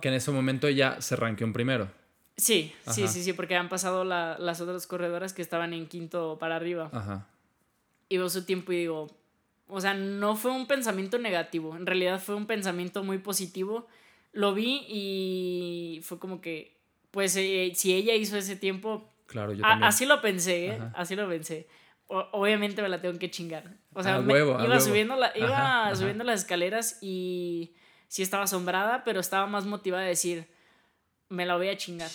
Que en ese momento ya se ranqueó en primero. Sí, sí, sí, sí, porque han pasado las otras corredoras que estaban en quinto para arriba. Ajá. Y veo su tiempo y digo, o sea, no fue un pensamiento negativo, en realidad fue un pensamiento muy positivo. Lo vi y fue como que, pues, eh, si ella hizo ese tiempo, claro, yo también. así lo pensé, ¿eh? así lo pensé. obviamente me la tengo que chingar. O sea, iba, subiendo, la, iba subiendo las escaleras y sí estaba asombrada, pero estaba más motivada a decir, me la voy a chingar.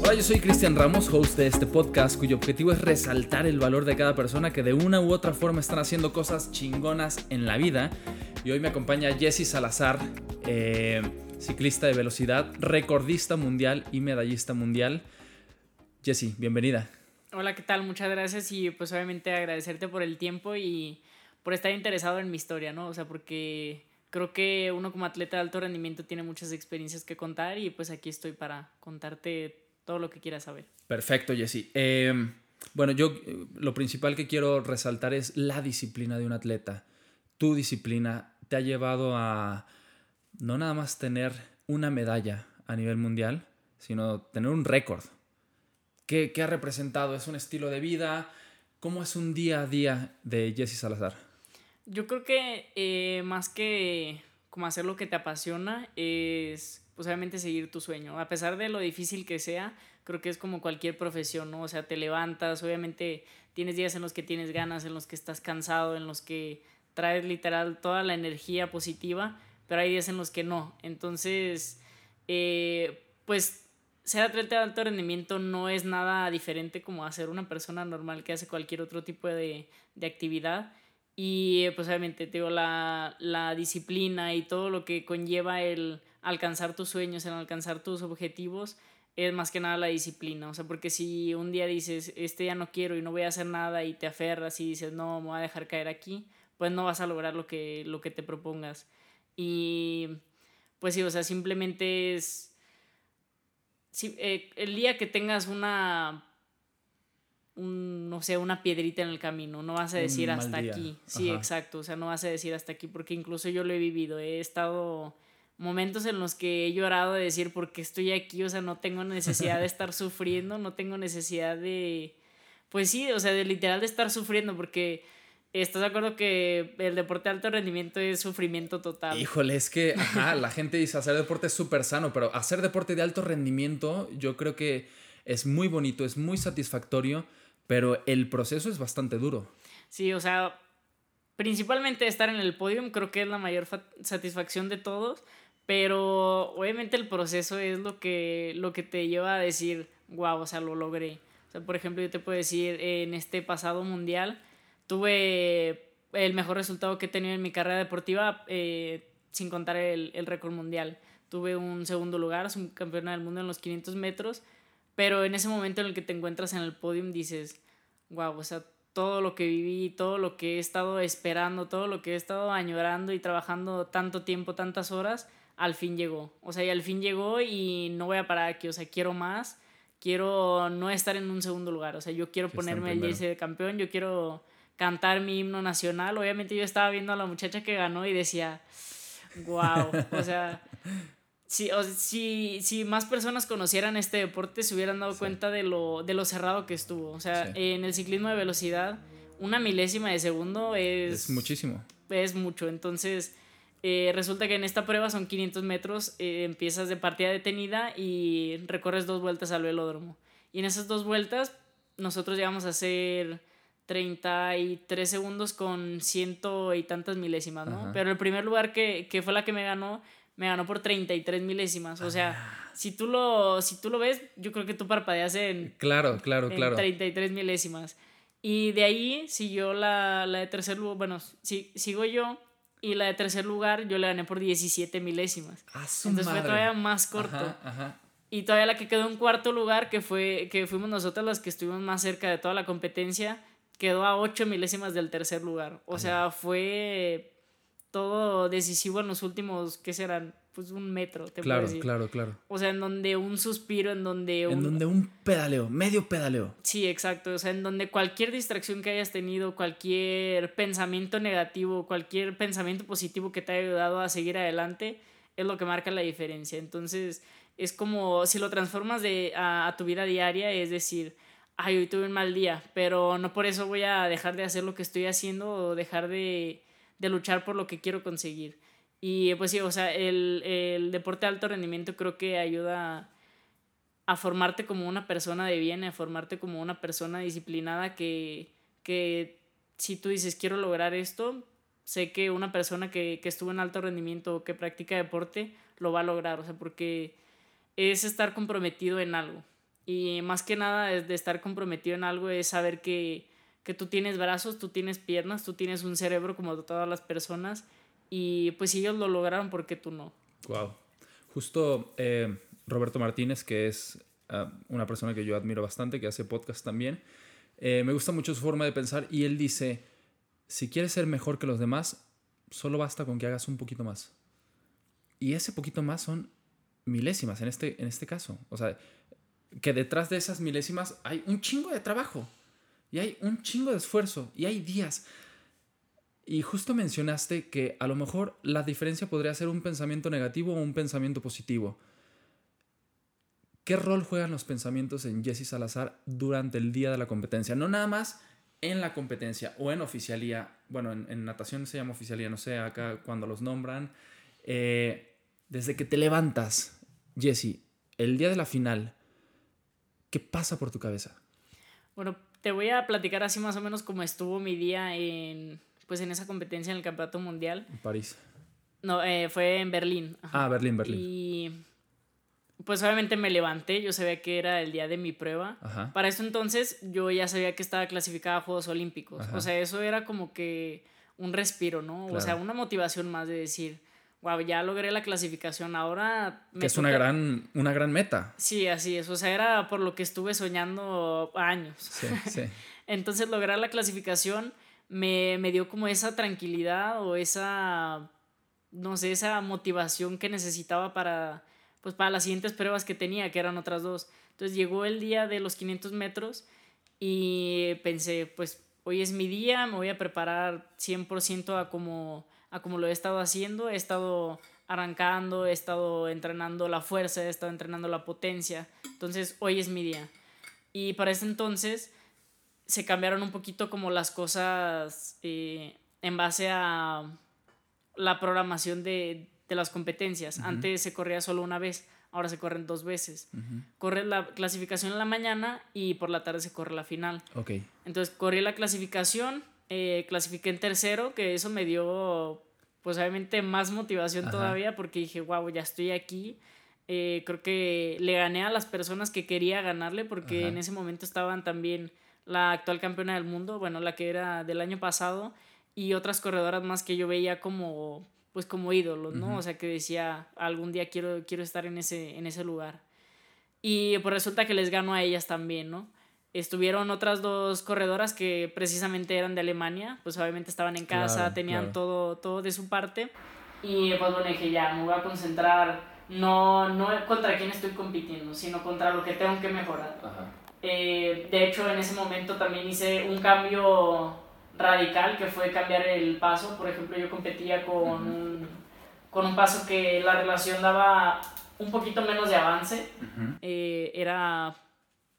Hola, yo soy Cristian Ramos, host de este podcast, cuyo objetivo es resaltar el valor de cada persona que de una u otra forma están haciendo cosas chingonas en la vida. Y hoy me acompaña Jesse Salazar, eh, ciclista de velocidad, recordista mundial y medallista mundial. Jesse, bienvenida. Hola, ¿qué tal? Muchas gracias y pues obviamente agradecerte por el tiempo y por estar interesado en mi historia, ¿no? O sea, porque creo que uno como atleta de alto rendimiento tiene muchas experiencias que contar y pues aquí estoy para contarte todo lo que quieras saber. Perfecto, Jesse. Eh, bueno, yo eh, lo principal que quiero resaltar es la disciplina de un atleta. Tu disciplina te ha llevado a no nada más tener una medalla a nivel mundial, sino tener un récord. ¿Qué, ¿Qué, ha representado? ¿Es un estilo de vida? ¿Cómo es un día a día de Jesse Salazar? Yo creo que eh, más que como hacer lo que te apasiona es pues obviamente seguir tu sueño. A pesar de lo difícil que sea, creo que es como cualquier profesión, ¿no? O sea, te levantas, obviamente tienes días en los que tienes ganas, en los que estás cansado, en los que traes literal toda la energía positiva, pero hay días en los que no. Entonces, eh, pues ser atleta de alto rendimiento no es nada diferente como hacer una persona normal que hace cualquier otro tipo de, de actividad. Y pues obviamente, te digo, la, la disciplina y todo lo que conlleva el alcanzar tus sueños, el alcanzar tus objetivos, es más que nada la disciplina. O sea, porque si un día dices, este ya no quiero y no voy a hacer nada y te aferras y dices, no, me voy a dejar caer aquí, pues no vas a lograr lo que, lo que te propongas. Y pues sí, o sea, simplemente es... Eh, el día que tengas una no sé, una piedrita en el camino, no vas a decir hasta aquí. Sí, exacto, o sea, no vas a decir hasta aquí, porque incluso yo lo he vivido, he estado momentos en los que he llorado de decir, ¿por qué estoy aquí? O sea, no tengo necesidad de estar sufriendo, no tengo necesidad de, pues sí, o sea, de literal de estar sufriendo, porque... ¿Estás de acuerdo que el deporte de alto rendimiento es sufrimiento total? Híjole, es que ajá, la gente dice hacer deporte es súper sano, pero hacer deporte de alto rendimiento yo creo que es muy bonito, es muy satisfactorio, pero el proceso es bastante duro. Sí, o sea, principalmente estar en el podio creo que es la mayor satisfacción de todos, pero obviamente el proceso es lo que, lo que te lleva a decir, wow, o sea, lo logré. O sea, por ejemplo, yo te puedo decir, en este pasado mundial tuve el mejor resultado que he tenido en mi carrera deportiva, eh, sin contar el, el récord mundial. Tuve un segundo lugar, un campeón del mundo en los 500 metros pero en ese momento en el que te encuentras en el podium dices, wow, o sea, todo lo que viví, todo lo que he estado esperando, todo lo que he estado añorando y trabajando tanto tiempo, tantas horas, al fin llegó. O sea, y al fin llegó y no voy a parar aquí, o sea, quiero más, quiero no estar en un segundo lugar, o sea, yo quiero ponerme el jersey de campeón, yo quiero cantar mi himno nacional. Obviamente yo estaba viendo a la muchacha que ganó y decía, wow, o sea, si, o, si, si más personas conocieran este deporte, se hubieran dado cuenta de lo, de lo cerrado que estuvo. O sea, en el ciclismo de velocidad, una milésima de segundo es... Es muchísimo. Es mucho. Entonces, eh, resulta que en esta prueba son 500 metros, eh, empiezas de partida detenida y recorres dos vueltas al velódromo. Y en esas dos vueltas, nosotros llegamos a hacer 33 segundos con ciento y tantas milésimas, ¿no? Pero el primer lugar que, que fue la que me ganó me ganó por 33 milésimas. O sea, ah. si, tú lo, si tú lo ves, yo creo que tú parpadeas en, claro, claro, claro. 33 milésimas. Y de ahí siguió la, la de tercer lugar, bueno, si, sigo yo y la de tercer lugar yo le gané por 17 milésimas. Ah, Entonces fue todavía más corto. Y todavía la que quedó en cuarto lugar, que, fue, que fuimos nosotras las que estuvimos más cerca de toda la competencia, quedó a 8 milésimas del tercer lugar. O sea, fue todo decisivo en los últimos, ¿qué serán? Pues un metro, te Claro, decir. claro, claro. O sea, en donde un suspiro, en donde un... En donde un pedaleo, medio pedaleo. Sí, exacto. O sea, en donde cualquier distracción que hayas tenido, cualquier pensamiento negativo, cualquier pensamiento positivo que te haya ayudado a seguir adelante, es lo que marca la diferencia. Entonces, es como si lo transformas de, a, tu vida diaria, es decir, ay, hoy tuve un mal día, pero no por eso voy a dejar de hacer lo que estoy haciendo o dejar de, de luchar por lo que quiero conseguir. Y pues sí, o sea, el, el deporte de alto rendimiento creo que ayuda a formarte como una persona de bien, a formarte como una persona disciplinada que, que si tú dices quiero lograr esto, sé que una persona que, que estuvo en alto rendimiento o que practica deporte lo va a lograr, o sea, porque es estar comprometido en algo. Y más que nada de estar comprometido en algo es saber que, que tú tienes brazos, tú tienes piernas, tú tienes un cerebro como todas las personas y pues ellos lo lograron, ¿por qué tú no? Wow. Justo eh, Roberto Martínez, que es ah, una persona que yo admiro bastante, que hace podcast también, eh, me gusta mucho su forma de pensar y él dice, si quieres ser mejor que los demás, solo basta con que hagas un poquito más. Y ese poquito más son milésimas en este, en este caso. O sea, que detrás de esas milésimas hay un chingo de trabajo y hay un chingo de esfuerzo y hay días. Y justo mencionaste que a lo mejor la diferencia podría ser un pensamiento negativo o un pensamiento positivo. ¿Qué rol juegan los pensamientos en Jesse Salazar durante el día de la competencia? No nada más en la competencia o en oficialía. Bueno, en, natación se llama oficialía, no sé, acá cuando los nombran. Eh, desde que te levantas, Jesse, el día de la final, ¿qué pasa por tu cabeza? Bueno, te voy a platicar así más o menos cómo estuvo mi día en, pues en esa competencia en el Campeonato Mundial. En París. No, eh, fue en Berlín. Ah, Berlín, Berlín. Y pues obviamente me levanté, yo sabía que era el día de mi prueba. Para eso entonces yo ya sabía que estaba clasificada a Juegos Olímpicos. O sea, eso era como que un respiro, ¿no? O sea, una motivación más de decir, wow, ya logré la clasificación, ahora... Me que es una, gran, una gran meta. Sí, así es. O sea, era por lo que estuve soñando años. Sí, sí. entonces lograr la clasificación me, me dio como esa tranquilidad o esa, no sé, esa motivación que necesitaba para pues para las siguientes pruebas que tenía, que eran otras dos. Entonces llegó el día de los 500 metros y pensé, pues hoy es mi día, me voy a preparar 100% a como, a como lo he estado haciendo, he estado arrancando, he estado entrenando la fuerza, he estado entrenando la potencia, entonces hoy es mi día. Y para ese entonces se cambiaron un poquito como las cosas eh, en base a la programación de, de las competencias. Antes se corría solo una vez, ahora se corren dos veces. Corre la clasificación en la mañana y por la tarde se corre la final. Ok. Entonces corrí la clasificación, eh, clasifiqué en tercero, que eso me dio, pues obviamente, más motivación todavía porque dije, wow, ya estoy aquí. Eh, creo que le gané a las personas que quería ganarle porque en ese momento estaban también la actual campeona del mundo, bueno, la que era del año pasado, y otras corredoras más que yo veía como pues como ídolos, ¿no? O sea, que decía, algún día quiero, quiero estar en ese, en ese lugar. Y pues resulta que les gano a ellas también, ¿no? Estuvieron otras dos corredoras que precisamente eran de Alemania, pues obviamente estaban en casa, tenían Todo, todo de su parte. Y pues bueno, dije, ya, me voy a concentrar no, no contra quién estoy compitiendo, sino contra lo que tengo que mejorar. Eh, de hecho, en ese momento también hice un cambio radical que fue cambiar el paso. Por ejemplo, yo competía con, un, con un paso que la relación daba un poquito menos de avance. Eh, era,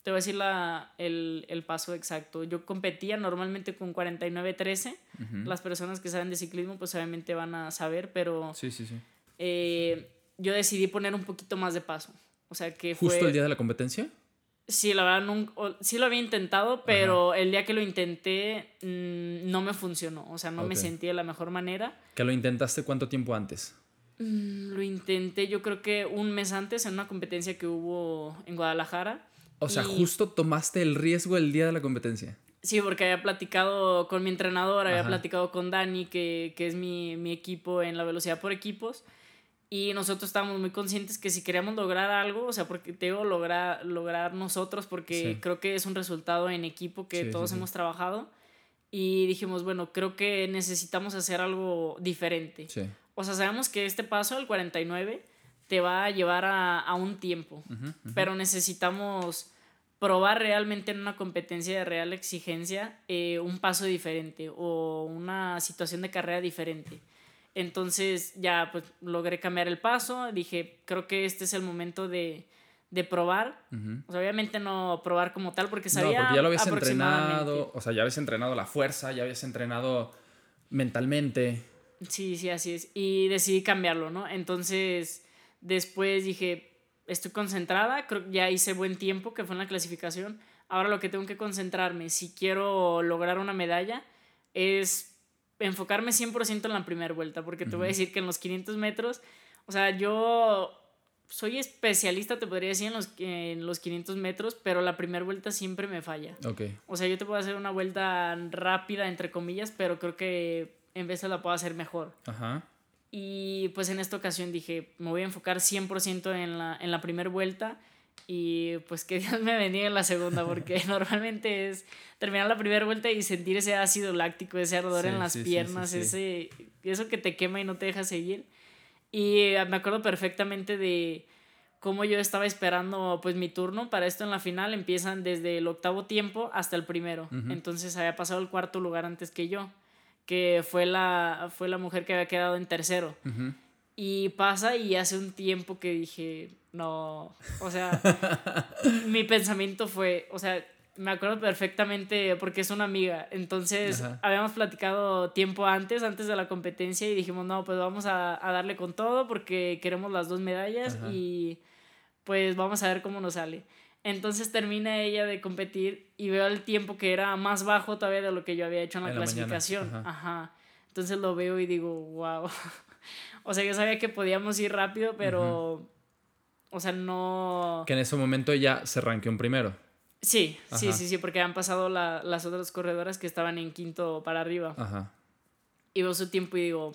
te voy a decir la, el, el, paso exacto. Yo competía normalmente con 49-13. Las personas que saben de ciclismo pues obviamente van a saber, pero... Sí, sí, sí. Eh, yo decidí poner un poquito más de paso. O sea que ¿Justo el día de la competencia? Sí, la verdad, nunca, sí lo había intentado, pero el día que lo intenté mm, no me funcionó. O sea, no me sentí de la mejor manera. ¿Que lo intentaste cuánto tiempo antes? Mm, lo intenté yo creo que un mes antes en una competencia que hubo en Guadalajara. O sea, justo tomaste el riesgo el día de la competencia. Sí, porque había platicado con mi entrenador, había platicado con Dani, que, que es mi, mi equipo en la velocidad por equipos. Y nosotros estábamos muy conscientes que si queríamos lograr algo, o sea, porque tengo lograr, lograr nosotros, porque creo que es un resultado en equipo que todos hemos trabajado. Y dijimos, bueno, creo que necesitamos hacer algo diferente. O sea, sabemos que este paso, el 49, te va a llevar a, a un tiempo, pero necesitamos probar realmente en una competencia de real exigencia eh, un paso diferente o una situación de carrera diferente. Entonces ya pues logré cambiar el paso, dije, creo que este es el momento de, de probar. o sea, obviamente no probar como tal porque sabía... No, porque ya lo habías entrenado, o sea, ya habías entrenado la fuerza, ya habías entrenado mentalmente. Sí, sí, así es. Y decidí cambiarlo, ¿no? Entonces, después dije, estoy concentrada, creo que ya hice buen tiempo, que fue en la clasificación. Ahora lo que tengo que concentrarme, si quiero lograr una medalla, es enfocarme 100% en la primera vuelta, porque te voy a decir que en los 500 metros, o sea, yo soy especialista, te podría decir, en los, en los 500 metros, pero la primera vuelta siempre me falla. Okay. O sea, yo te puedo hacer una vuelta rápida, entre comillas, pero creo que en vez de la puedo hacer mejor. Ajá. Y pues en esta ocasión dije, me voy a enfocar 100% en la, en la primera vuelta y pues que Dios me bendiga en la segunda, porque normalmente es terminar la primera vuelta y sentir ese ácido láctico, ese ardor en las piernas, ese eso que te quema y no te deja seguir. Y me acuerdo perfectamente de cómo yo estaba esperando pues mi turno para esto en la final. Empiezan desde el octavo tiempo hasta el primero. Entonces había pasado el cuarto lugar antes que yo, que fue la, fue la mujer que había quedado en tercero. Y pasa y hace un tiempo que dije, no, o sea, mi pensamiento fue, o sea, me acuerdo perfectamente porque es una amiga. Entonces, habíamos platicado tiempo antes, antes de la competencia, y dijimos, no, pues vamos a, darle con todo porque queremos las dos medallas y pues vamos a ver cómo nos sale. Entonces termina ella de competir y veo el tiempo que era más bajo todavía de lo que yo había hecho en la clasificación. Ajá. Entonces lo veo y digo, wow. O sea, yo sabía que podíamos ir rápido, pero. O sea, no. Que en ese momento ya se ranqueó un primero. Sí, sí, sí, sí, porque han pasado las otras corredoras que estaban en quinto para arriba. Ajá. Y veo su tiempo y digo.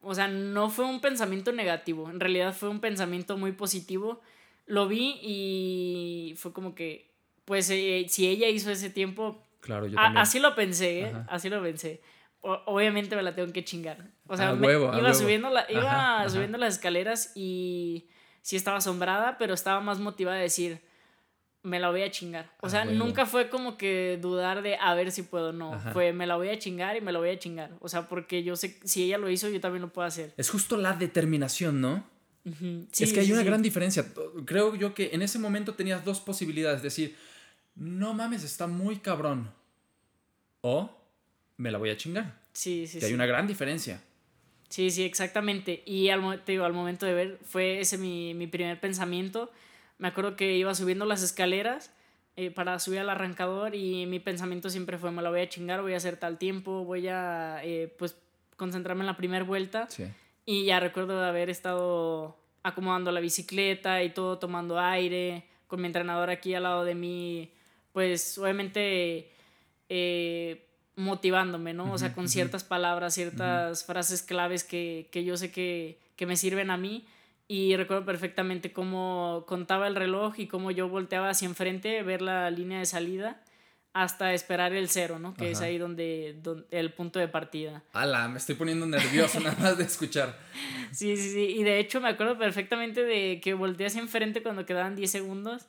O sea, no fue un pensamiento negativo. En realidad fue un pensamiento muy positivo. Lo vi y fue como que. Pues eh, si ella hizo ese tiempo. Claro, yo. Así lo pensé, ¿eh? Así lo pensé obviamente me la tengo que chingar. O sea, iba, subiendo, la, iba subiendo las escaleras y sí estaba asombrada, pero estaba más motivada a decir, me la voy a chingar. O sea, nunca fue como que dudar de a ver si puedo, no. Fue, me la voy a chingar y me la voy a chingar. O sea, porque yo sé, si ella lo hizo, yo también lo puedo hacer. Es justo la determinación, ¿no? Es que hay una gran diferencia. Creo yo que en ese momento tenías dos posibilidades. Decir, no mames, está muy cabrón. O me la voy a chingar. Sí, sí, que hay una gran diferencia. Sí, sí, exactamente. Y al, te digo, al momento de ver, fue ese mi, mi primer pensamiento. Me acuerdo que iba subiendo las escaleras eh, para subir al arrancador y mi pensamiento siempre fue, me la voy a chingar, voy a hacer tal tiempo, voy a, eh, pues, concentrarme en la primera vuelta. Sí. Y ya recuerdo de haber estado acomodando la bicicleta y todo, tomando aire, con mi entrenador aquí al lado de mí, pues, obviamente... Eh, motivándome, ¿no? O sea, con ciertas palabras, ciertas frases claves que, yo sé que, me sirven a mí. Y recuerdo perfectamente cómo contaba el reloj y cómo yo volteaba hacia enfrente, ver la línea de salida hasta esperar el cero, ¿no? Que es ahí donde, el punto de partida. ¡Hala! Me estoy poniendo nervioso nada más de escuchar. Sí, sí, sí. Y de hecho me acuerdo perfectamente de que volteé hacia enfrente cuando quedaban 10 segundos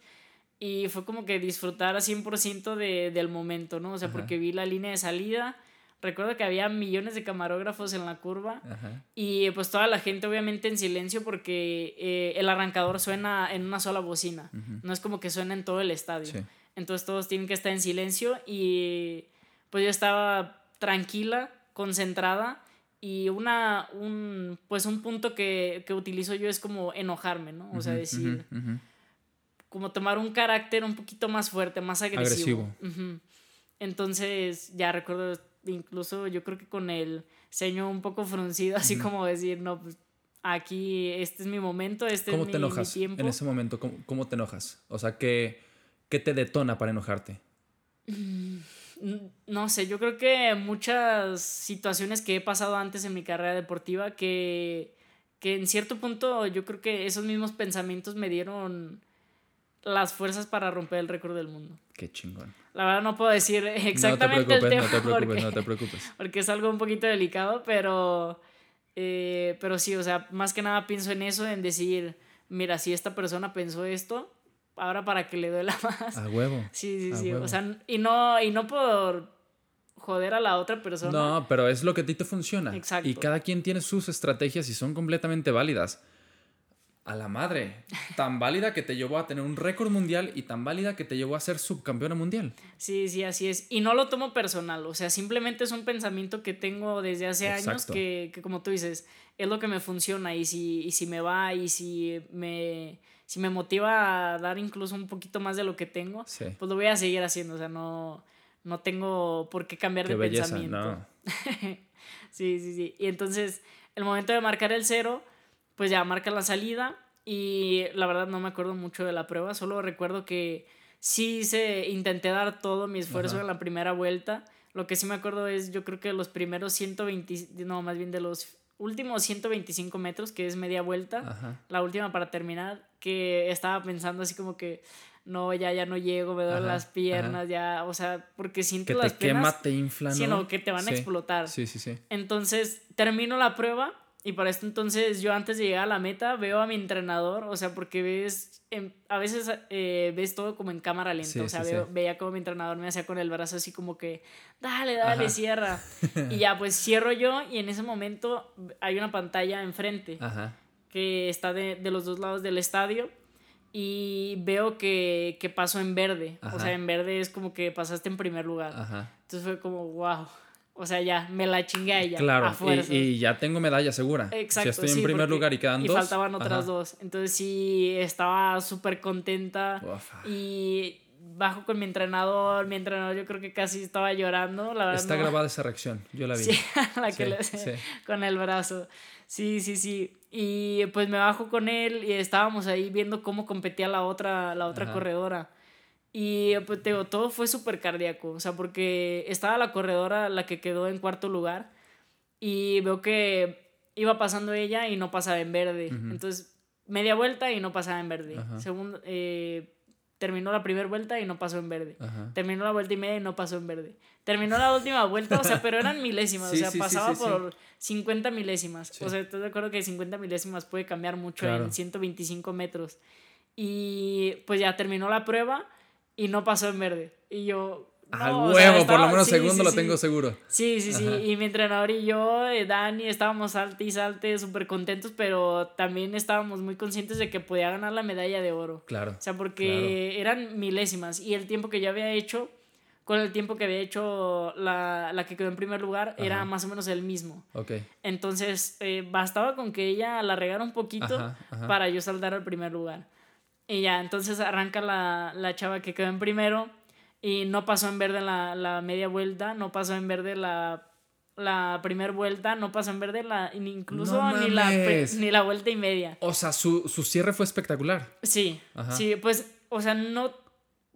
y fue como que disfrutar a 100% de, del momento, ¿no? O sea, porque vi la línea de salida. Recuerdo que había millones de camarógrafos en la curva y pues toda la gente obviamente en silencio porque eh, el arrancador suena en una sola bocina, no es como que suena en todo el estadio. Entonces todos tienen que estar en silencio y pues yo estaba tranquila, concentrada y una, un, pues un punto que, que utilizo yo es como enojarme, ¿no? O sea, decir como tomar un carácter un poquito más fuerte, más agresivo. Entonces, ya recuerdo, incluso yo creo que con el ceño un poco fruncido, así como decir, no, pues aquí este es mi momento, este ¿Cómo es te enojas En ese momento, ¿cómo, te enojas? O sea, ¿qué, ¿qué te detona para enojarte? Mm, no sé, yo creo que muchas situaciones que he pasado antes en mi carrera deportiva que, que en cierto punto yo creo que esos mismos pensamientos me dieron las fuerzas para romper el récord del mundo. Qué chingón. La verdad no puedo decir exactamente el tema. No te preocupes, no te preocupes. Porque es algo un poquito delicado, pero, eh, pero sí, o sea, más que nada pienso en eso, en decir, mira, si esta persona pensó esto, ahora para que le duela más. A huevo. Sí, sí, sí. O sea, y no, y no por joder a la otra persona. No, pero es lo que a ti te funciona. Exacto. Y cada quien tiene sus estrategias y son completamente válidas. A la madre. Tan válida que te llevó a tener un récord mundial y tan válida que te llevó a ser subcampeona mundial. Sí, sí, así es. Y no lo tomo personal. O sea, simplemente es un pensamiento que tengo desde hace años que, que, como tú dices, es lo que me funciona. Y si, y si me va y si me, si me motiva a dar incluso un poquito más de lo que tengo, Sí. pues lo voy a seguir haciendo. O sea, no, no tengo por qué cambiar Qué de belleza, pensamiento. no. sí, sí, sí. Y entonces, el momento de marcar el cero, pues ya marca la salida. Y la verdad no me acuerdo mucho de la prueba, solo recuerdo que sí hice, intenté dar todo mi esfuerzo Ajá. en la primera vuelta. Lo que sí me acuerdo es, yo creo que los primeros 120, no, más bien de los últimos 125 metros, que es media vuelta, Ajá. la última para terminar, que estaba pensando así como que, no, ya, ya no llego, me duelen las piernas, ya, o sea, porque siento Que las te quema, piernas, te infla, ¿no? sí, no, que te van Sí. a explotar. Sí, sí, sí. Entonces termino la prueba y para esto entonces yo antes de llegar a la meta veo a mi entrenador, o sea, porque ves, en- a veces eh, ves todo como en cámara lenta, Sí, o sea, sí, veo- sí. veía como mi entrenador me hacía con el brazo así como que, dale, dale, Ajá. cierra. y ya pues cierro yo y en ese momento hay una pantalla enfrente Ajá. que está de, de los dos lados del estadio y veo que, que paso en verde, o Ajá. sea, en verde es como que pasaste en primer lugar. Entonces fue como, wow. O sea, ya, me la chingué a ella. Claro, a y, y ya tengo medalla segura. Exacto. Si estoy en sí, primer lugar y quedan y dos. faltaban otras ajá. dos. Entonces sí, estaba súper contenta. Ufa. Y bajo con mi entrenador. Mi entrenador yo creo que casi estaba llorando. La verdad Está no- grabada esa reacción, yo la vi. Sí, la que Sí, le sí. con el brazo. Sí, sí, sí. Y pues me bajo con él y estábamos ahí viendo cómo competía la otra, la otra Ajá. corredora. Y pues te digo, todo fue súper cardíaco. O sea, porque estaba la corredora, la que quedó en cuarto lugar. Y veo que iba pasando ella y no pasaba en verde. Ujú. Entonces, media vuelta y no pasaba en verde. Ajá. Segundo, eh, terminó la primera vuelta y no pasó en verde. Ajá. Terminó la vuelta y media y no pasó en verde. Terminó la última vuelta, o sea, pero eran milésimas, Sí, o sea, sí, pasaba sí, por 50 milésimas. O sea, ¿estás de acuerdo que 50 milésimas puede cambiar mucho Claro. en 125 metros? Y pues ya terminó la prueba y no pasó en verde. Y yo... Al no, huevo, o sea, por lo menos sí, segundo sí, lo sí. tengo seguro. Sí, sí, sí. Ajá. Y mi entrenador y yo, eh, Dani, estábamos salte y salte, súper contentos, pero también estábamos muy conscientes de que podía ganar la medalla de oro. Claro. O sea, porque eran milésimas y el tiempo que yo había hecho con el tiempo que había hecho la, la que quedó en primer lugar era más o menos el mismo. Ok. Entonces, eh, bastaba con que ella la regara un poquito Ajá, para yo saltar al primer lugar. Y ya, entonces arranca la, la chava que quedó en primero y no pasó en verde la, la media vuelta, no pasó en verde la, la primera vuelta, no pasó en verde la, ni incluso No ni, la, ni la vuelta y media. O sea, su, su cierre fue espectacular. Sí, Ajá. sí, pues, o sea, no,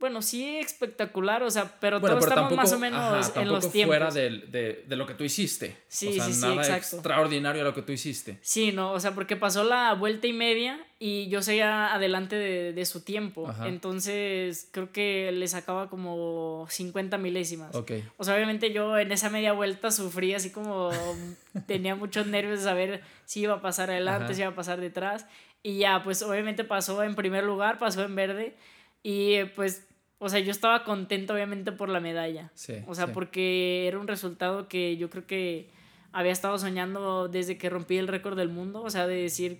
bueno, sí espectacular, o sea, pero Bueno, todos pero estamos tampoco, más o menos ajá, en los tiempos. fuera del- de, de lo que tú hiciste. Sí, o sea, sí, sí, nada exacto. extraordinario lo que tú hiciste. Sí, no, o sea, porque pasó la vuelta y media y yo seguía adelante de, de su tiempo. Ajá. Entonces, creo que le sacaba como 50 milésimas. Ok. O sea, obviamente yo en esa media vuelta sufrí así como tenía muchos nervios de saber si iba a pasar adelante, Ajá. si iba a pasar detrás. Y ya, pues obviamente pasó en primer lugar, pasó en verde. Y pues, o sea, yo estaba contento obviamente por la medalla. Sí. O sea, sí. porque era un resultado que yo creo que había estado soñando desde que rompí el récord del mundo. O sea, de decir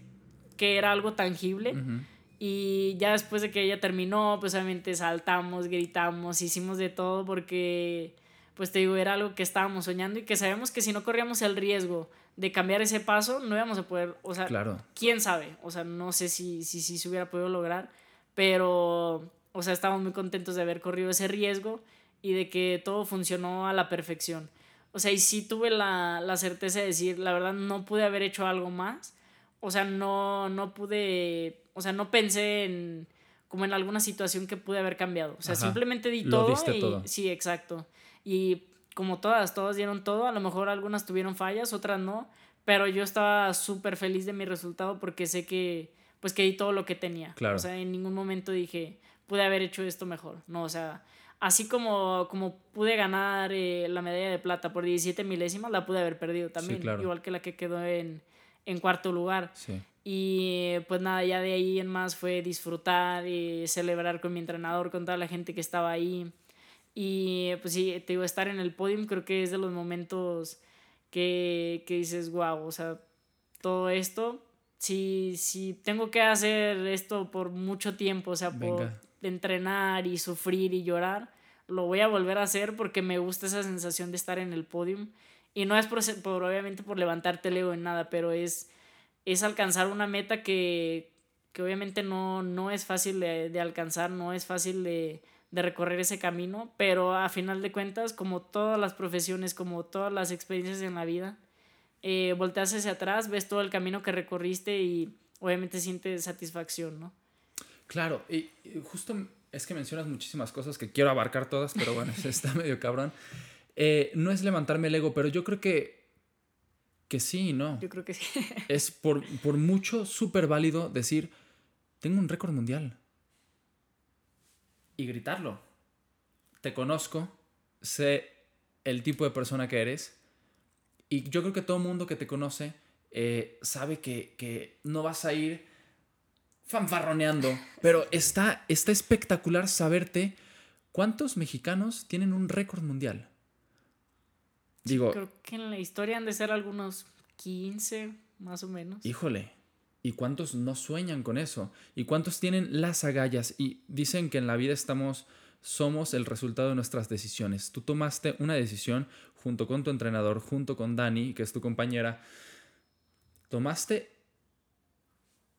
que era algo tangible. Ujú. Y ya después de que ella terminó, pues obviamente saltamos, gritamos, hicimos de todo porque, pues te digo, era algo que estábamos soñando y que sabemos que si no corríamos el riesgo de cambiar ese paso, no íbamos a poder, o sea, Claro. quién sabe, o sea, no sé si, si, si se hubiera podido lograr, pero, o sea, estábamos muy contentos de haber corrido ese riesgo y de que todo funcionó a la perfección. O sea, y sí tuve la, la certeza de decir, la verdad, no pude haber hecho algo más. O sea, no, no pude, o sea, no pensé en como en alguna situación que pude haber cambiado. O sea, Ajá. simplemente di Lo todo diste y todo. sí, exacto. Y como todas, todas dieron todo, a lo mejor algunas tuvieron fallas, otras no, pero yo estaba súper feliz de mi resultado porque sé que pues que di todo lo que tenía. Claro. O sea, en ningún momento dije, pude haber hecho esto mejor. No, o sea, así como, como pude ganar eh, la medalla de plata por 17 milésimas, la pude haber perdido también. claro. Igual que la que quedó en, en cuarto lugar. Sí. Y pues nada, ya de ahí en más fue disfrutar y celebrar con mi entrenador, con toda la gente que estaba ahí. Y pues sí, te digo, estar en el podium creo que es de los momentos que, que dices, wow, o sea, todo esto, si, si tengo que hacer esto por mucho tiempo, o sea, por entrenar y sufrir y llorar, lo voy a volver a hacer porque me gusta esa sensación de estar en el podium. Y no es por, por obviamente por levantarte el ego en nada, pero es, es alcanzar una meta que, que obviamente no, no es fácil de, de alcanzar, no es fácil de, de, recorrer ese camino, pero a final de cuentas, como todas las profesiones, como todas las experiencias en la vida, eh, volteas hacia atrás, ves todo el camino que recorriste y obviamente sientes satisfacción, ¿no? Claro, y justo es que mencionas muchísimas cosas que quiero abarcar todas, pero bueno, está medio cabrón. Eh, no es levantarme el ego, pero yo creo que, que sí, ¿no? Yo creo que sí. es por, por mucho súper válido decir, tengo un récord mundial. Y gritarlo. Te conozco, sé el tipo de persona que eres. Y yo creo que todo el mundo que te conoce eh, sabe que, que no vas a ir fanfarroneando, pero está, está espectacular saberte cuántos mexicanos tienen un récord mundial. Digo, creo que en la historia han de ser algunos 15, más o menos. Híjole, ¿y cuántos no sueñan con eso? ¿Y cuántos tienen las agallas? Y dicen que en la vida estamos, somos el resultado de nuestras decisiones. Tú tomaste una decisión junto con tu entrenador, junto con Dani, que es tu compañera. Tomaste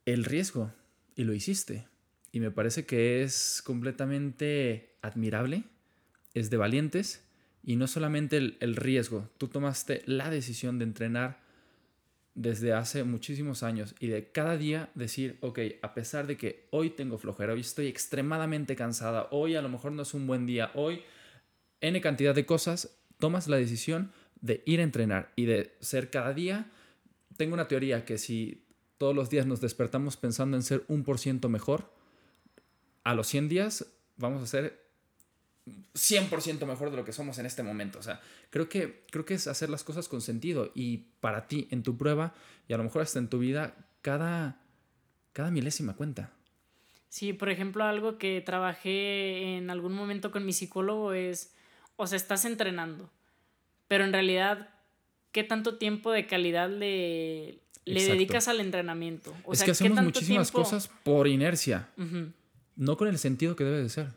el riesgo y lo hiciste. Y me parece que es completamente admirable, es de valientes y no solamente el, riesgo, tú tomaste la decisión de entrenar desde hace muchísimos años y de cada día decir, ok, a pesar de que hoy tengo flojera, hoy estoy extremadamente cansada, hoy a lo mejor no es un buen día, hoy N cantidad de cosas, tomas la decisión de ir a entrenar y de ser cada día. Tengo una teoría que si todos los días nos despertamos pensando en ser un por ciento mejor, a los 100 días vamos a ser 100% mejor de lo que somos en este momento. O sea, creo que, creo que es hacer las cosas con sentido y para ti, en tu prueba y a lo mejor hasta en tu vida, cada, cada milésima cuenta. Sí, por ejemplo, algo que trabajé en algún momento con mi psicólogo es, o sea, estás entrenando, pero en realidad, ¿qué tanto tiempo de calidad le, le dedicas al entrenamiento. es que hacemos muchísimas cosas por inercia, no con el sentido que debe de ser.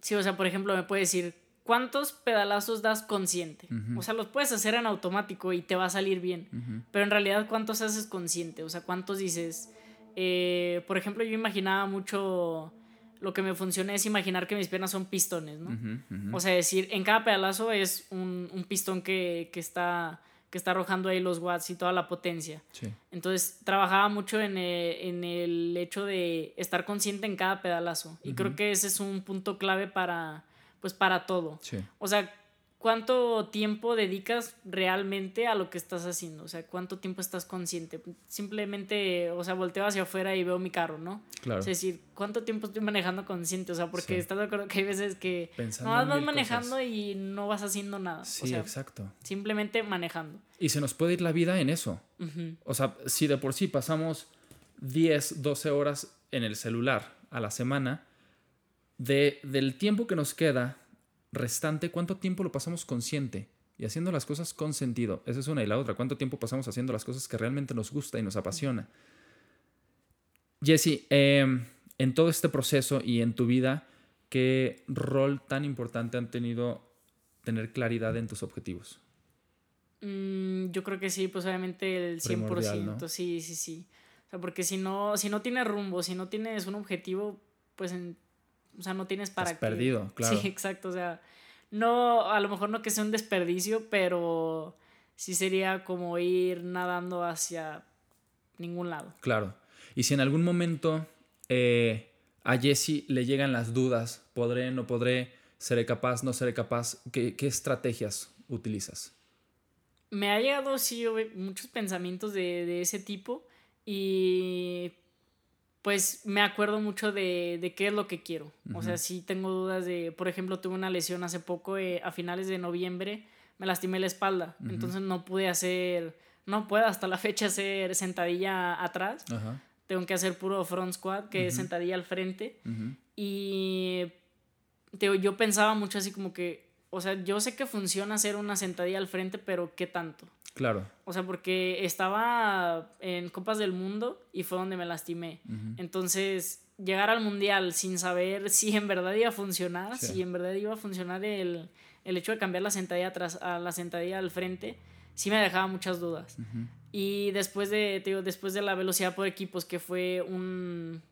Sí, o sea, por ejemplo, me puedes decir, ¿cuántos pedalazos das consciente? O sea, los puedes hacer en automático y te va a salir bien, pero en realidad, ¿cuántos haces consciente? O sea, ¿cuántos dices? Eh, por ejemplo, yo imaginaba mucho lo que me funciona es imaginar que mis piernas son pistones, ¿no? O sea, decir, en cada pedalazo es un, un pistón que, que, está que está arrojando ahí los watts y toda la potencia. Entonces trabajaba mucho en eh, en el, hecho de estar consciente en cada pedalazo. Y creo que ese es un punto clave para, pues, para todo. O sea, ¿cuánto tiempo dedicas realmente a lo que estás haciendo? O sea, ¿cuánto tiempo estás consciente? Simplemente, o sea, volteo hacia afuera y veo mi carro, ¿no? Claro. Es decir, ¿cuánto tiempo estoy manejando consciente? O sea, porque estás de acuerdo que hay veces que no vas manejando y no vas haciendo nada. Sí, exacto. Simplemente manejando. Y se nos puede ir la vida en eso. O sea, si de por sí pasamos 10, 12 horas en el celular a la semana, de, del tiempo que nos queda restante, ¿cuánto tiempo lo pasamos consciente? Y haciendo las cosas con sentido. Esa es una y la otra. ¿Cuánto tiempo pasamos haciendo las cosas que realmente nos gusta y nos apasiona? Jesse, em, en todo este proceso y en tu vida, ¿qué rol tan importante han tenido tener claridad en tus objetivos? Mm, yo creo que sí, pues obviamente el 100%, sí, sí, sí. O sea, porque si no, si no tienes rumbo, si no tienes un objetivo, pues en o sea, no tienes para... Estás perdido, claro. Sí, exacto. O sea, no, a lo mejor no que sea un desperdicio, pero sí sería como ir nadando hacia ningún lado. Claro. Y si en algún momento eh, a Jesse le llegan las dudas, ¿podré, no podré, seré capaz, no seré capaz? ¿Qué, qué estrategias utilizas? Me ha llegado, sí, muchos pensamientos de, de ese tipo y pues me acuerdo mucho de, de qué es lo que quiero. O sea, sí tengo dudas de, por ejemplo, tuve una lesión hace poco, eh, a finales de noviembre, me lastimé la espalda, entonces no pude hacer, no puedo hasta la fecha hacer sentadilla atrás. Tengo que hacer puro front squat, que es sentadilla al frente. Y yo pensaba mucho así como que, o sea, yo sé que funciona hacer una sentadilla al frente, pero ¿qué tanto? Claro. O sea, porque estaba en Copas del Mundo y fue donde me lastimé. Entonces, llegar al Mundial sin saber si en verdad iba a funcionar, si en verdad iba a funcionar el, hecho de cambiar la sentadilla atrás a la sentadilla al frente, sí me dejaba muchas dudas. Y después de, te digo, después de la velocidad por equipos, que fue un,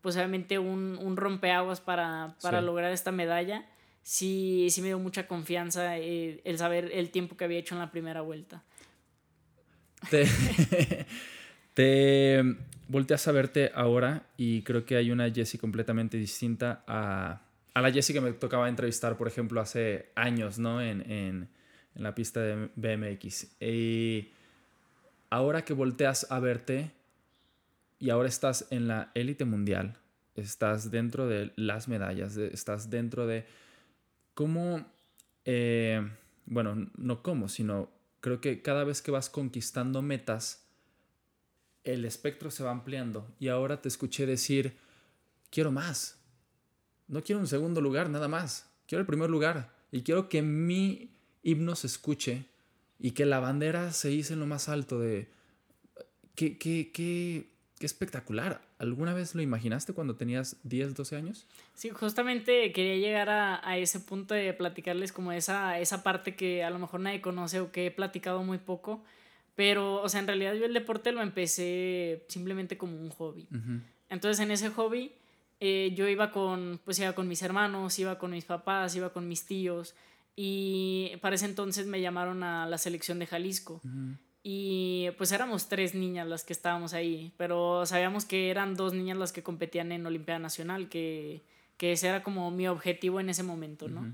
pues obviamente un, un rompeaguas para, para lograr esta medalla, sí, sí me dio mucha confianza eh, el saber el tiempo que había hecho en la primera vuelta. Te, te volteas a verte ahora y creo que hay una Jessie completamente distinta a, a la Jessie que me tocaba entrevistar, por ejemplo, hace años, ¿no? En, en, en la pista de BMX. Y ahora que volteas a verte y ahora estás en la élite mundial, estás dentro de las medallas, estás dentro de cómo, eh, bueno, no cómo, sino creo que cada vez que vas conquistando metas, el espectro se va ampliando y ahora te escuché decir, quiero más, no quiero un segundo lugar, nada más, quiero el primer lugar. Y quiero que mi himno se escuche y que la bandera se hice en lo más alto de... Qué, qué, qué, qué espectacular. ¿Alguna vez lo imaginaste cuando tenías 10, 12 años? Sí, justamente quería llegar a, a, ese punto de platicarles como esa, esa parte que a lo mejor nadie conoce o que he platicado muy poco. Pero, o sea, en realidad yo el deporte lo empecé simplemente como un hobby. Entonces, en ese hobby, eh, yo iba con, pues iba con mis hermanos, iba con mis papás, iba con mis tíos. Y para ese entonces me llamaron a la selección de Jalisco. Y pues éramos tres niñas las que estábamos ahí, pero sabíamos que eran dos niñas las que competían en Olimpiada Nacional, que, que ese era como mi objetivo en ese momento, ¿no?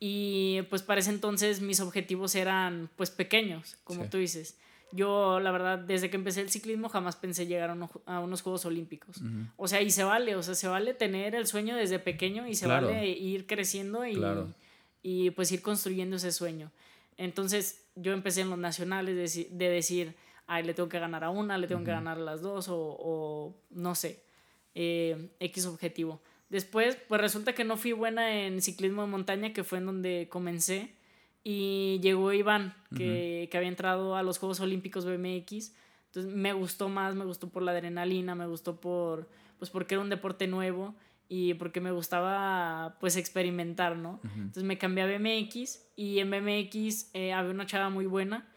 Y pues para ese entonces mis objetivos eran pues pequeños, como tú dices. Yo, la verdad, desde que empecé el ciclismo jamás pensé llegar a, unos Juegos Olímpicos. O sea, y se vale, o sea, se vale tener el sueño desde pequeño y se vale ir creciendo y y pues ir construyendo ese sueño. Entonces yo empecé en los nacionales de, decir, ay, le tengo que ganar a una, le tengo que ganar a las dos o, o no sé, eh, X objetivo. Después, pues resulta que no fui buena en ciclismo de montaña, que fue en donde comencé, y llegó Iván, que, que había entrado a los Juegos Olímpicos BMX. Entonces me gustó más, me gustó por la adrenalina, me gustó por, pues porque era un deporte nuevo y porque me gustaba pues experimentar, ¿no? Entonces me cambié a BMX y en BMX eh, había una chava muy buena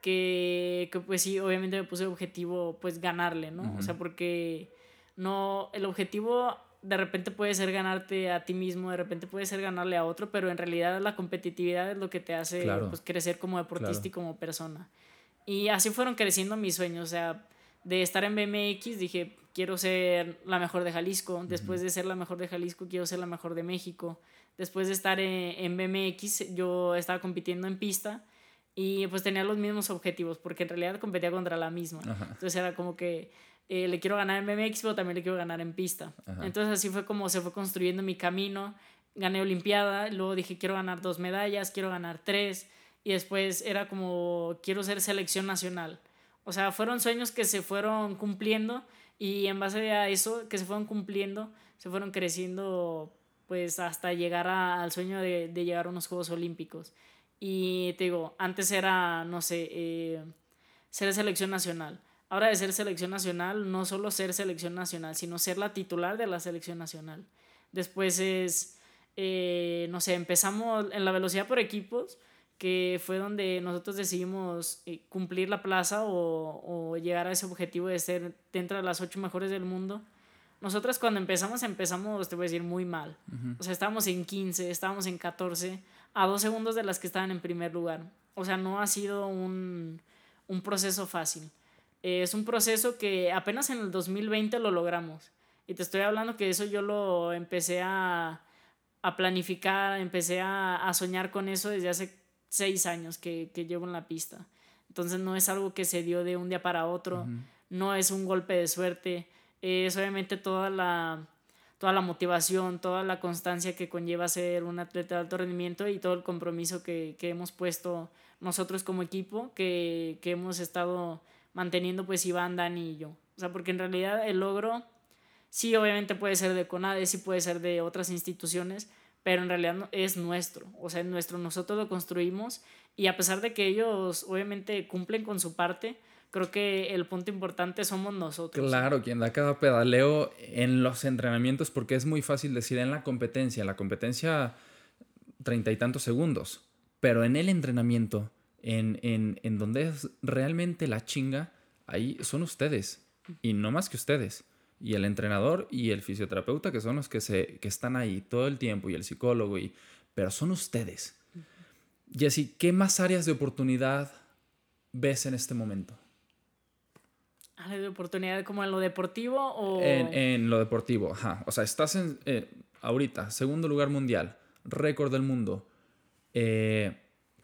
que, que, pues sí, obviamente me puse el objetivo pues ganarle, ¿no? O sea, porque no, el objetivo de repente puede ser ganarte a ti mismo, de repente puede ser ganarle a otro, pero en realidad la competitividad es lo que te hace pues, crecer como deportista y como persona. Y así fueron creciendo mis sueños, o sea, de estar en BMX dije, quiero ser la mejor de Jalisco, después de ser la mejor de Jalisco quiero ser la mejor de México, después de estar en, BMX yo estaba compitiendo en pista y pues tenía los mismos objetivos porque en realidad competía contra la misma. Entonces era como que eh, le quiero ganar en BMX pero también le quiero ganar en pista. Entonces así fue como se fue construyendo mi camino. Gané Olimpiada, luego dije quiero ganar dos medallas, quiero ganar tres y después era como quiero ser selección nacional. O sea, fueron sueños que se fueron cumpliendo y en base a eso, que se fueron cumpliendo, se fueron creciendo pues hasta llegar al sueño de, de, llegar a unos Juegos Olímpicos. Y te digo, antes era, no sé, eh, ser selección nacional. Ahora de ser selección nacional, no solo ser selección nacional, sino ser la titular de la selección nacional. Después es, eh, no sé, empezamos en la velocidad por equipos, que fue donde nosotros decidimos eh, cumplir la plaza o, o, llegar a ese objetivo de ser dentro de las ocho mejores del mundo. Nosotras cuando empezamos, empezamos, te voy a decir, muy mal. O sea, estábamos en 15, estábamos en 14, a dos segundos de las que estaban en primer lugar. O sea, no ha sido un, un proceso fácil. es un proceso que apenas en el 2020 lo logramos. Y te estoy hablando que eso yo lo empecé a, a planificar, empecé a, a soñar con eso desde hace seis años que, que, llevo en la pista. Entonces no es algo que se dio de un día para otro, no es un golpe de suerte, es obviamente toda la, toda la motivación, toda la constancia que conlleva ser un atleta de alto rendimiento y todo el compromiso que, que hemos puesto nosotros como equipo, que, que, hemos estado manteniendo pues Iván, Dani y yo. O sea, porque en realidad el logro sí obviamente puede ser de CONADE, sí puede ser de otras instituciones, pero en realidad es nuestro, o sea, es nuestro, nosotros lo construimos y a pesar de que ellos obviamente cumplen con su parte, creo que el punto importante somos nosotros. Claro, quien da cada pedaleo en los entrenamientos, porque es muy fácil decir en la competencia, la competencia treinta y tantos segundos, pero en el entrenamiento, en, en, en donde es realmente la chinga, ahí son ustedes y no más que ustedes. Y el entrenador y el fisioterapeuta, que son los que, se, que están ahí todo el tiempo, y el psicólogo, y, pero son ustedes. Jesse, ¿qué más áreas de oportunidad ves en este momento? ¿Áreas de oportunidad como en lo deportivo o...? En, en lo deportivo, ajá. O sea, estás en, eh, ahorita, segundo lugar mundial, récord del mundo. Eh,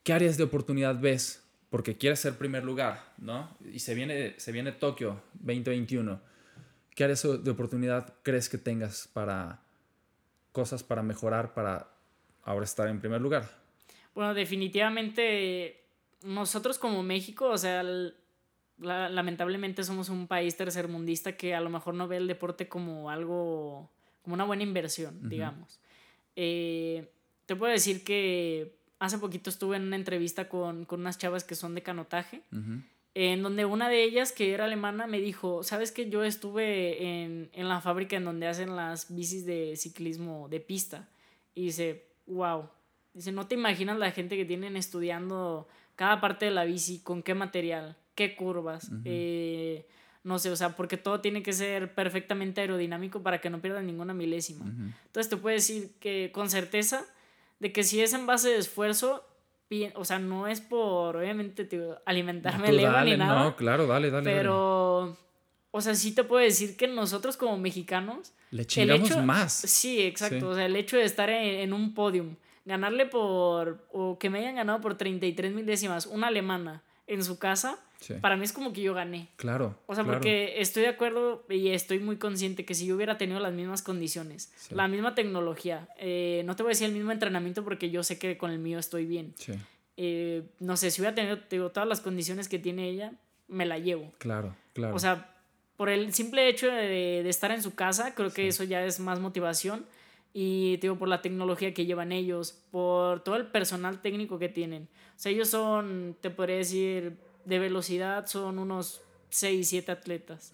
¿Qué áreas de oportunidad ves porque quieres ser primer lugar, ¿no? Y se viene, se viene Tokio 2021. ¿Qué áreas de oportunidad crees que tengas para cosas para mejorar para ahora estar en primer lugar? Bueno, definitivamente nosotros como México, o sea, lamentablemente somos un país tercermundista que a lo mejor no ve el deporte como algo, como una buena inversión, digamos. Eh, te puedo decir que hace poquito estuve en una entrevista con, con unas chavas que son de canotaje, en donde una de ellas, que era alemana, me dijo, ¿sabes que yo estuve en, en, la fábrica en donde hacen las bicis de ciclismo de pista? Y dice, wow, dice, no te imaginas la gente que tienen estudiando cada parte de la bici, con qué material, qué curvas, eh, no sé, o sea, porque todo tiene que ser perfectamente aerodinámico para que no pierdan ninguna milésima. Entonces te puedo decir que con certeza de que si es en base de esfuerzo, o sea, no es por, obviamente, alimentarme el ego ni nada. No, claro, dale, dale. Pero, o sea, sí te puedo decir que nosotros como mexicanos... Le chingamos más. Sí, exacto. O sea, el hecho de estar en, un podium, ganarle por, o que me hayan ganado por 33 milésimas una alemana en su casa, para mí es como que yo gané. Claro. O sea, porque estoy de acuerdo y estoy muy consciente que si yo hubiera tenido las mismas condiciones, la misma tecnología, eh, no te voy a decir el mismo entrenamiento porque yo sé que con el mío estoy bien. Eh, no sé, si hubiera tenido todas las condiciones que tiene ella, me la llevo. Claro, claro. O sea, por el simple hecho de, de estar en su casa, creo que eso ya es más motivación. Y digo, por la tecnología que llevan ellos, por todo el personal técnico que tienen. O sea, ellos son, te podría decir, de velocidad son unos 6, 7 atletas.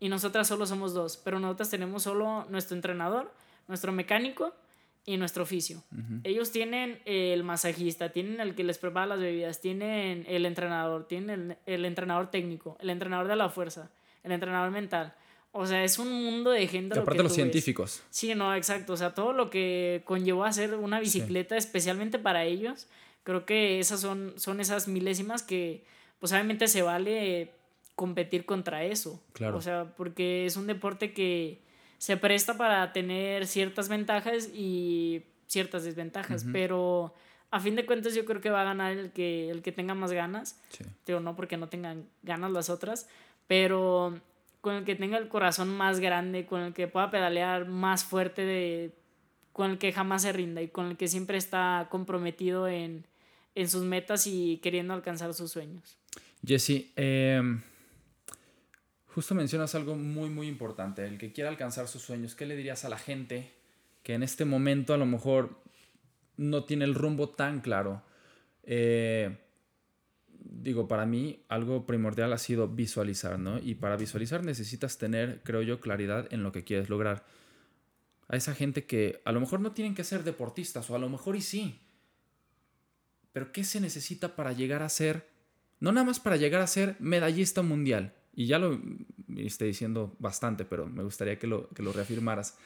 Y nosotras solo somos dos, pero nosotras tenemos solo nuestro entrenador, nuestro mecánico y nuestro oficio. Ellos tienen el masajista, tienen el que les prepara las bebidas, tienen el entrenador, tienen el, entrenador técnico, el entrenador de la fuerza, el entrenador mental. O sea, es un mundo de gente. Y aparte los científicos. Sí, no, exacto. O sea, todo lo que conllevó a hacer una bicicleta especialmente para ellos, creo que esas son, son esas milésimas que pues obviamente se vale competir contra eso. Claro. O sea, porque es un deporte que se presta para tener ciertas ventajas y ciertas desventajas, pero a fin de cuentas yo creo que va a ganar el que, el que tenga más ganas. Sí. Digo, no porque no tengan ganas las otras, pero con el que tenga el corazón más grande, con el que pueda pedalear más fuerte, de, con el que jamás se rinda y con el que siempre está comprometido en, en sus metas y queriendo alcanzar sus sueños. Jesse, em, justo mencionas algo muy, muy importante, el que quiera alcanzar sus sueños. ¿Qué le dirías a la gente que en este momento a lo mejor no tiene el rumbo tan claro? Eh, digo, para mí algo primordial ha sido visualizar, ¿no? Y para visualizar necesitas tener, creo yo, claridad en lo que quieres lograr. A esa gente que a lo mejor no tienen que ser deportistas, o a lo mejor y sí. Pero ¿qué se necesita para llegar a ser no nada más para llegar a ser medallista mundial, y ya lo estoy diciendo bastante, pero me gustaría que lo, que lo reafirmaras.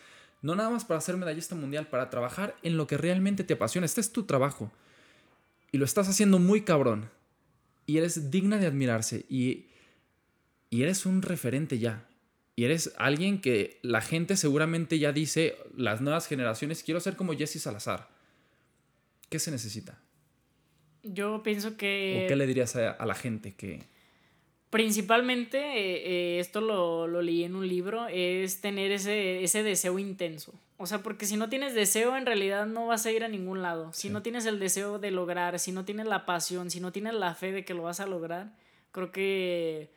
No nada más para ser medallista mundial, para trabajar en lo que realmente te apasiona. Este es tu trabajo. Y lo estás haciendo muy cabrón. Y eres digna de admirarse. Y, y eres un referente ya. Y eres alguien que la gente seguramente ya dice, las nuevas generaciones, quiero ser como Jesse Salazar. ¿Qué se necesita? Yo pienso que... ¿O qué le dirías a, la gente que... Principalmente, eh, eh, esto lo, lo, leí en un libro, es tener ese, ese deseo intenso. O sea, porque si no tienes deseo, en realidad no vas a ir a ningún lado. Si no tienes el deseo de lograr, si no tienes la pasión, si no tienes la fe de que lo vas a lograr, creo que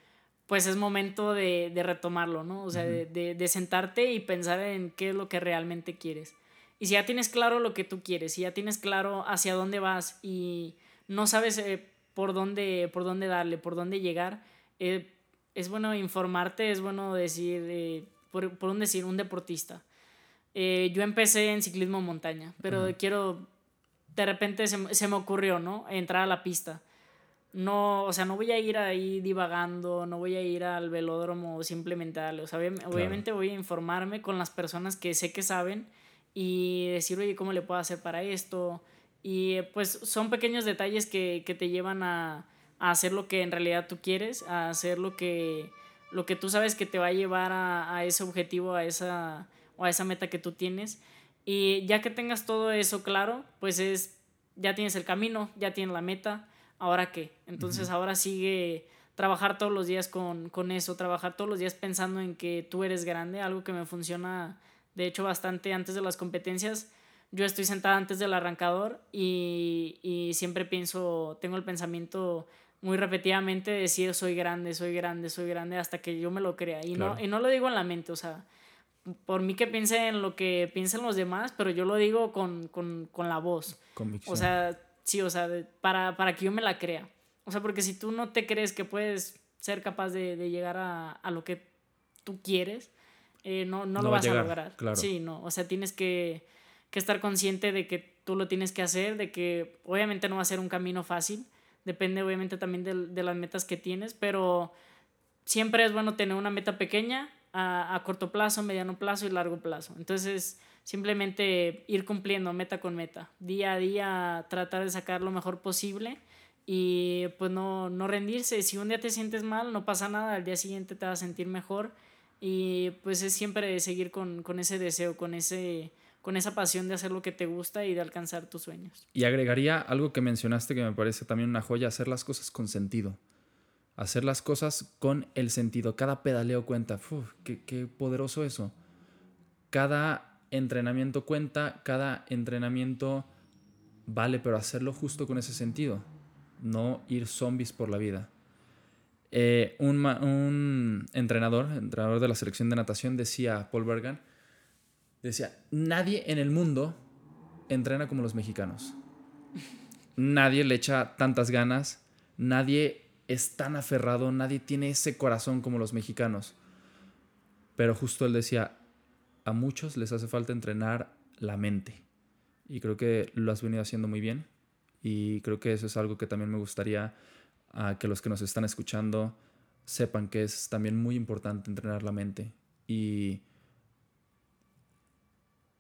pues es momento de, de retomarlo, ¿no? O sea, de, de, de, sentarte y pensar en qué es lo que realmente quieres. Y si ya tienes claro lo que tú quieres, si ya tienes claro hacia dónde vas y no sabes eh, por, dónde, por dónde darle, por dónde llegar, eh, es bueno informarte, es bueno decir, eh, por, por, un decir, un deportista. yo empecé en ciclismo montaña, pero quiero, de repente se, se, me ocurrió, ¿no? Entrar a la pista. No, o sea, no voy a ir ahí divagando, no voy a ir al velódromo simplemente a darle. O sea, obviamente voy a informarme con las personas que sé que saben y decir, oye, ¿cómo le puedo hacer para esto? Y pues son pequeños detalles que, que te llevan a, a, hacer lo que en realidad tú quieres, a hacer lo que, lo que tú sabes que te va a llevar a, a ese objetivo, a esa, o a esa meta que tú tienes. Y ya que tengas todo eso claro, pues es, ya tienes el camino, ya tienes la meta, ¿ahora qué? Entonces ahora sigue trabajar todos los días con, con eso, trabajar todos los días pensando en que tú eres grande, algo que me funciona de hecho bastante antes de las competencias. Yo estoy sentada antes del arrancador y, y siempre pienso, tengo el pensamiento muy repetidamente de decir soy grande, soy grande, soy grande hasta que yo me lo crea. Y, no, y no lo digo en la mente, o sea, por mí que piense en lo que piensen los demás, pero yo lo digo con, con, con la voz. Convicción. O sea, sí, o sea, para, para, que yo me la crea. O sea, porque si tú no te crees que puedes ser capaz de, de llegar a, a, lo que tú quieres, eh, no, no, lo vas a, lograr. Sí, no. O sea, tienes que, que, estar consciente de que tú lo tienes que hacer, de que obviamente no va a ser un camino fácil. Depende obviamente también de, de las metas que tienes, pero siempre es bueno tener una meta pequeña a, a, corto plazo, mediano plazo y largo plazo. Entonces, simplemente ir cumpliendo meta con meta, día a día tratar de sacar lo mejor posible y pues no, no rendirse. Si un día te sientes mal, no pasa nada, al día siguiente te vas a sentir mejor y pues es siempre seguir con, con ese deseo, con, ese, con esa pasión de hacer lo que te gusta y de alcanzar tus sueños. Y agregaría algo que mencionaste que me parece también una joya, hacer las cosas con sentido. Hacer las cosas con el sentido. Cada pedaleo cuenta. Uf, qué, poderoso eso. Cada entrenamiento cuenta, cada entrenamiento vale, pero hacerlo justo con ese sentido. No ir zombies por la vida. Eh, un, entrenador, entrenador de la selección de natación, decía, Paul Bergan, decía, nadie en el mundo entrena como los mexicanos. Nadie le echa tantas ganas, nadie es tan aferrado, nadie tiene ese corazón como los mexicanos. Pero justo él decía, a muchos les hace falta entrenar la mente. Y creo que lo has venido haciendo muy bien. Y creo que eso es algo que también me gustaría a que los que nos están escuchando sepan que es también muy importante entrenar la mente y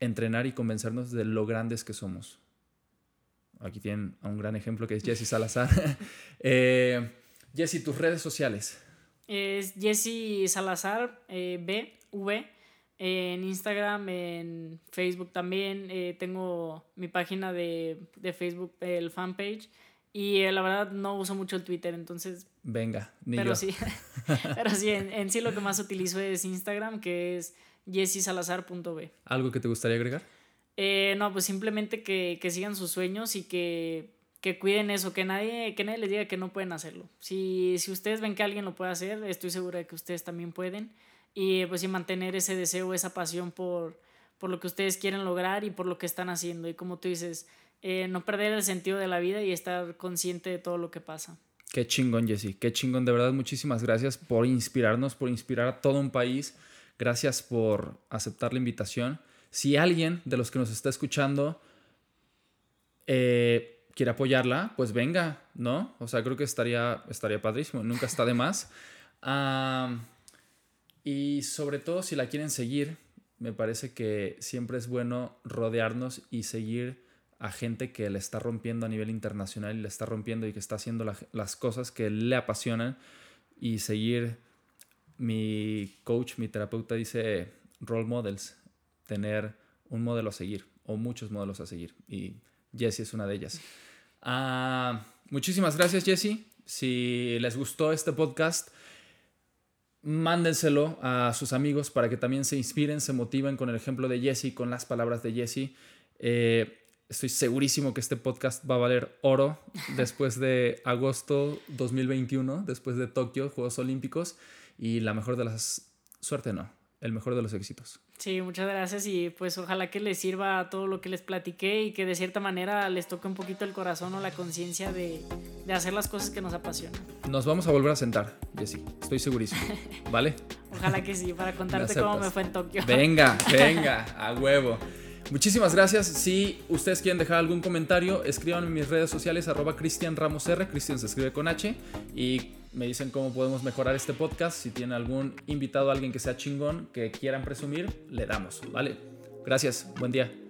entrenar y convencernos de lo grandes que somos. Aquí tienen un gran ejemplo que es Jesse Salazar. eh, Jesse, tus redes sociales. Es Jesse Salazar, eh, B, V, en Instagram, en Facebook también. Eh, tengo mi página de, de Facebook, el fanpage. Y eh, la verdad no uso mucho el Twitter, entonces... Venga, ni pero sí, pero sí, en, sí lo que más utilizo es Instagram, que es jessisalazar.b. ¿Algo que te gustaría agregar? Eh, no, pues simplemente que, que, sigan sus sueños y que, que cuiden eso, que nadie, que nadie les diga que no pueden hacerlo. Si, si ustedes ven que alguien lo puede hacer, estoy segura de que ustedes también pueden. Y pues sí, mantener ese deseo, esa pasión por, por lo que ustedes quieren lograr y por lo que están haciendo. Y como tú dices, eh, no perder el sentido de la vida y estar consciente de todo lo que pasa. Qué chingón, Jesse, qué chingón. De verdad, muchísimas gracias por inspirarnos, por inspirar a todo un país. Gracias por aceptar la invitación. Si alguien de los que nos está escuchando eh, quiere apoyarla, pues venga, ¿no? O sea, creo que estaría, estaría padrísimo, nunca está de más. y sobre todo, si la quieren seguir, me parece que siempre es bueno rodearnos y seguir a gente que le está rompiendo a nivel internacional y le está rompiendo y que está haciendo las cosas que le apasionan y seguir mi coach, mi terapeuta dice role models, tener un modelo a seguir o muchos modelos a seguir y Jesse es una de ellas. Ah, muchísimas gracias Jesse. Si les gustó este podcast, mándenselo a sus amigos para que también se inspiren, se motiven con el ejemplo de Jesse, con las palabras de Jesse. Eh, Estoy segurísimo que este podcast va a valer oro después de agosto 2021, después de Tokio, Juegos Olímpicos, y la mejor de las... Suerte no, el mejor de los éxitos. Sí, muchas gracias y pues ojalá que les sirva todo lo que les platiqué y que de cierta manera les toque un poquito el corazón o la conciencia de, de, hacer las cosas que nos apasionan. Nos vamos a volver a sentar, Jessy, estoy segurísimo. ¿Vale? ojalá que sí, para contarte cómo me fue en Tokio. Venga, venga, a huevo. Muchísimas gracias. Si ustedes quieren dejar algún comentario, escriban en mis redes sociales arroba Cristian Ramos R. Cristian se escribe con H. Y me dicen cómo podemos mejorar este podcast. Si tienen algún invitado, alguien que sea chingón, que quieran presumir, le damos. ¿Vale? Gracias. Buen día.